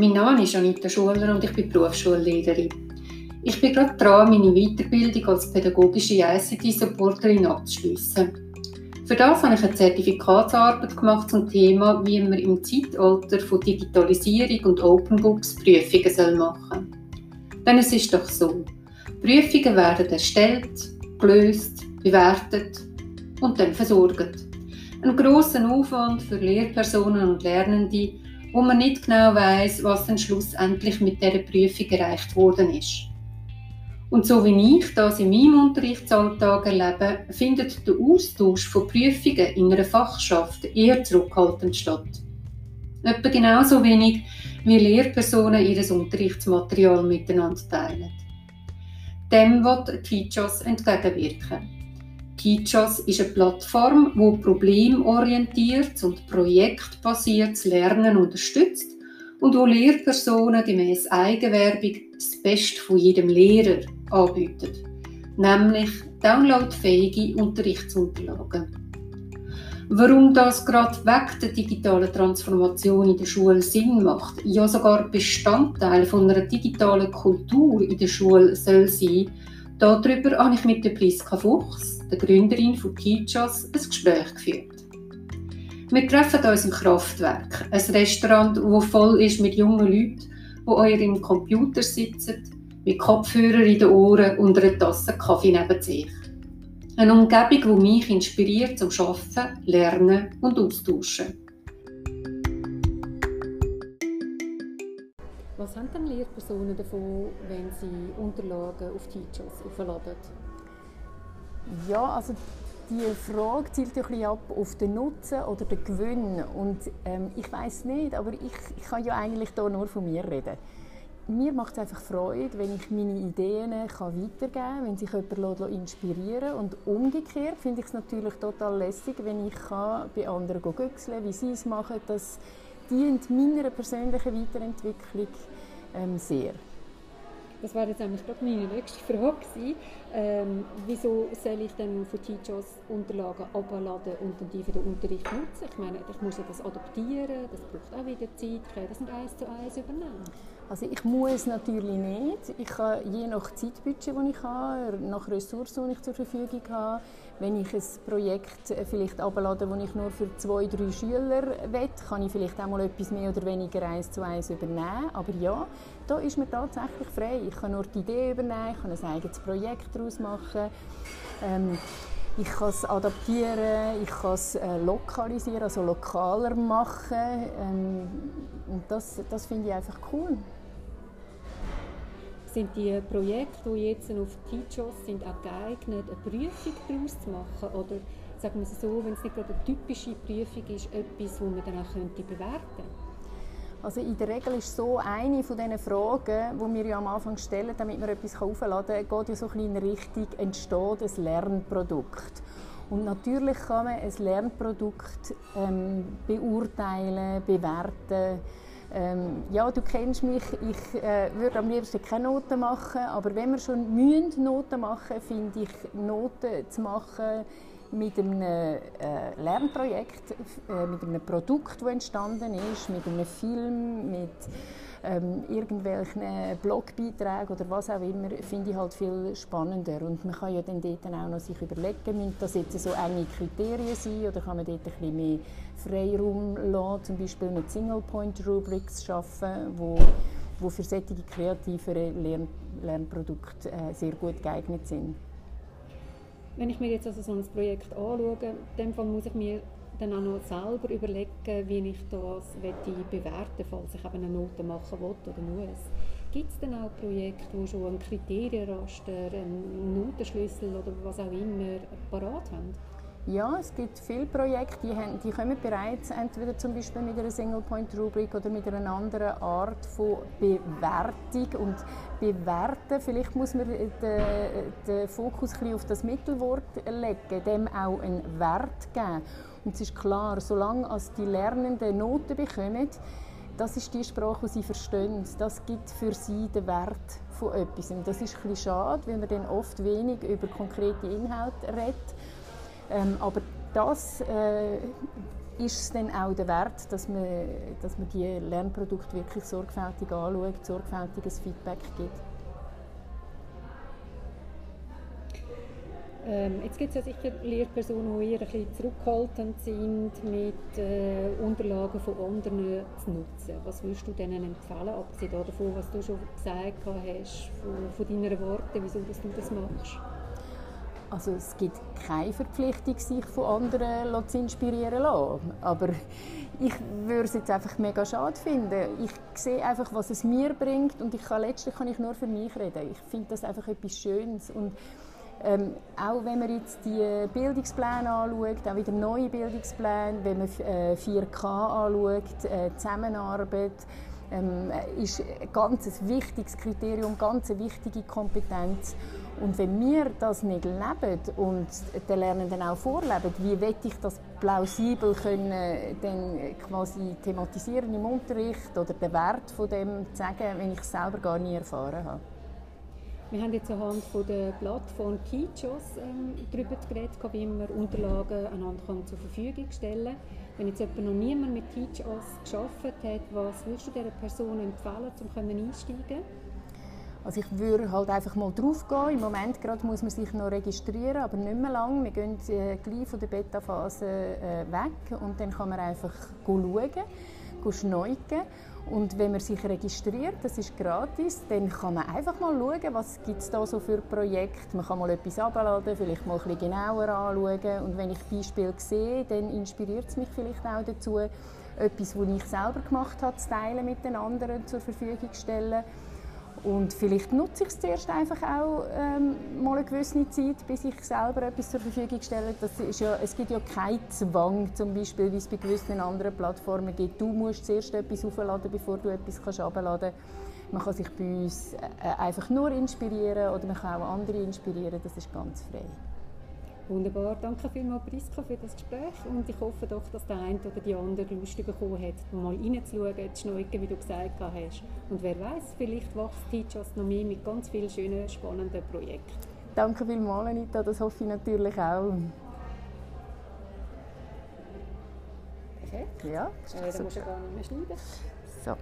Mein Name ist Anita Schuler und ich bin Berufsschullehrerin. Ich bin gerade dran, meine Weiterbildung als pädagogische ICT-Supporterin abzuschließen. Für das habe ich eine Zertifikatsarbeit gemacht zum Thema, wie man im Zeitalter von Digitalisierung und Open Books Prüfungen machen soll. Denn es ist doch so, Prüfungen werden erstellt, gelöst, bewertet und dann versorgt. Ein grosser Aufwand für Lehrpersonen und Lernende, wo man nicht genau weiß, was dann schlussendlich mit der Prüfung erreicht worden ist. Und so wie ich das in meinem Unterrichtsalltag erlebe, findet der Austausch von Prüfungen in einer Fachschaft eher zurückhaltend statt. Etwa genauso wenig wie Lehrpersonen ihr Unterrichtsmaterial miteinander teilen. Dem wird Teachers entgegenwirken. Teachers ist eine Plattform, wo problemorientiert und projektbasiertes Lernen unterstützt und wo Lehrpersonen gemäß Eigenwerbung das Beste von jedem Lehrer anbietet, nämlich downloadfähige Unterrichtsunterlagen. Warum das gerade weg der digitalen Transformation in der Schule Sinn macht, ja sogar Bestandteil von einer digitalen Kultur in der Schule soll sein, darüber habe ich mit der Priska Fuchs, der Gründerin von Teachers, ein Gespräch geführt. Wir treffen uns im Kraftwerk, ein Restaurant, das voll ist mit jungen Leuten, die euer im Computer sitzen, mit Kopfhörern in den Ohren und einer Tasse Kaffee neben sich. Eine Umgebung, die mich inspiriert zum Arbeiten, Lernen und Austauschen. Was haben denn Lehrpersonen davon, wenn sie Unterlagen auf Teachers aufladen? Ja, also die Frage zielt ein bisschen ab auf den Nutzen oder den Gewinn. Und ähm, ich weiß nicht, aber ich, ich kann ja eigentlich hier nur von mir reden mir macht es einfach Freude, wenn ich meine Ideen kann weitergeben kann, wenn sich jemand inspirieren. Und umgekehrt finde ich es natürlich total lässig, wenn ich kann bei anderen güchseln wie sie es machen. Das dient meiner persönlichen Weiterentwicklung ähm, sehr. Das wäre jetzt eigentlich gerade meine nächste Frage. Ähm, wieso soll ich dann von Teachers Unterlagen abladen und dann die für den Unterricht nutzen? Ich meine, ich muss ja das adaptieren, das braucht auch wieder Zeit. Ich kann das nicht eins zu eins übernehmen. Also ich muss natürlich nicht. Ich kann je nach Zeitbudget, das ich habe, nach Ressourcen, die ich zur Verfügung habe, wenn ich ein Projekt vielleicht abladen, das ich nur für zwei, drei Schüler will, kann ich vielleicht auch mal etwas mehr oder weniger eins zu eins übernehmen. Aber ja, da ist mir tatsächlich frei. Ich kann nur die Idee übernehmen, ich kann ein eigenes Projekt daraus machen. Ähm, ich kann es adaptieren, ich kann es äh, lokalisieren, also lokaler machen. Ähm, und das, das finde ich einfach cool sind die Projekte, die jetzt auf Teachers sind, auch geeignet, eine Prüfung daraus zu machen? Oder sagen wir es so, wenn es nicht gerade eine typische Prüfung ist, etwas, das man dann auch könnte bewerten könnte? Also in der Regel ist so eine von diesen Fragen, die wir ja am Anfang stellen, damit man etwas aufladen kann, geht ja so ein in Richtung, entsteht ein Lernprodukt. Und natürlich kann man ein Lernprodukt ähm, beurteilen, bewerten, ähm, ja, du kennst mich, ich äh, würde am liebsten keine Noten machen, aber wenn wir schon Noten machen finde ich, Noten zu machen mit einem äh, Lernprojekt, äh, mit einem Produkt, das entstanden ist, mit einem Film, mit ähm, irgendwelchen Blogbeiträgen oder was auch immer, finde ich halt viel spannender. Und man kann ja dann dort auch noch sich überlegen, müssen das jetzt so enge Kriterien sein oder kann man dort ein bisschen mehr Freiraum lassen, zum Beispiel mit Single-Point-Rubrics schaffen, wo, wo für solche kreativere Lern Lernprodukte äh, sehr gut geeignet sind. Wenn ich mir jetzt also so ein Projekt anschaue, in Fall muss ich mir dann auch noch selber überlegen, wie ich das bewerten falls ich eben eine Note machen will oder muss. Gibt es denn auch Projekte, die schon einen Kriterienraster, einen Notenschlüssel oder was auch immer parat haben? Ja, es gibt viele Projekte, die, haben, die kommen bereits entweder zum Beispiel mit einer Single-Point-Rubrik oder mit einer anderen Art von Bewertung. Und bewerten, vielleicht muss man den, den Fokus ein auf das Mittelwort legen, dem auch einen Wert geben. Und es ist klar, solange als die Lernenden Noten bekommen, das ist die Sprache, die sie verstehen. Das gibt für sie den Wert von etwas. Und das ist ein bisschen schade, weil man dann oft wenig über konkrete Inhalte redet. Ähm, aber das äh, ist es dann auch der Wert, dass man, dass man die Lernprodukte wirklich sorgfältig anschaut, sorgfältiges Feedback gibt. Ähm, jetzt gibt es ja sicher Lehrpersonen, die eher ein bisschen zurückhaltend sind, mit äh, Unterlagen von anderen zu nutzen. Was würdest du denen empfehlen, abgesehen davon, was du schon gesagt hast, von, von deinen Worten, wieso dass du das machst? Also es gibt keine Verpflichtung, sich von anderen zu inspirieren zu. Aber ich würde es jetzt einfach mega schade finden. Ich sehe einfach, was es mir bringt und ich kann, letztlich kann ich nur für mich reden. Ich finde das einfach etwas Schönes und ähm, auch wenn man jetzt die Bildungspläne anschaut, auch wieder neue Bildungspläne, wenn man äh, 4K anschaut, äh, Zusammenarbeit, ähm, ist ein ganz wichtiges Kriterium, ganz eine wichtige Kompetenz. Und wenn wir das nicht leben und den Lernenden auch vorleben, wie will ich das plausibel können, dann quasi thematisieren im Unterricht oder den Wert von dem sagen, wenn ich es selber gar nie erfahren habe? Wir haben jetzt anhand von der Plattform Teachos ähm, darüber geredet, wie man Unterlagen einander zur Verfügung stellen kann. Wenn jetzt jemand noch niemand mit Teachos geschafft hat, was würdest du dieser Person empfehlen, um einsteigen also ich würde halt einfach mal drauf gehen. Im Moment gerade muss man sich noch registrieren, aber nicht mehr lang. Wir gehen äh, gleich von der Beta-Phase äh, weg und dann kann man einfach schauen, schneuken. Und wenn man sich registriert, das ist gratis, dann kann man einfach mal schauen, was gibt es da so für Projekte. Man kann mal etwas abladen, vielleicht mal ein bisschen genauer anschauen. Und wenn ich Beispiele sehe, dann inspiriert es mich vielleicht auch dazu, etwas, was ich selber gemacht habe, zu teilen mit den anderen zur Verfügung zu stellen. Und vielleicht nutze ich es zuerst einfach auch ähm, mal eine gewisse Zeit, bis ich selber etwas zur Verfügung stelle. Das ist ja, es gibt ja keinen Zwang, zum Beispiel, wie es bei gewissen anderen Plattformen gibt. Du musst zuerst etwas aufladen, bevor du etwas kannst abladen kannst. Man kann sich bei uns äh, einfach nur inspirieren oder man kann auch andere inspirieren. Das ist ganz frei. Wunderbar, danke vielmals Priska für das Gespräch und ich hoffe doch, dass der eine oder die andere Lust bekommen hat, mal reinzuschauen, zu schneuken, wie du gesagt hast. Und wer weiß, vielleicht wächst noch mehr mit ganz vielen schönen, spannenden Projekten. Danke vielmals Anita, das hoffe ich natürlich auch. Perfekt. Ja. Äh, dann musst du gar nicht mehr schneiden. So.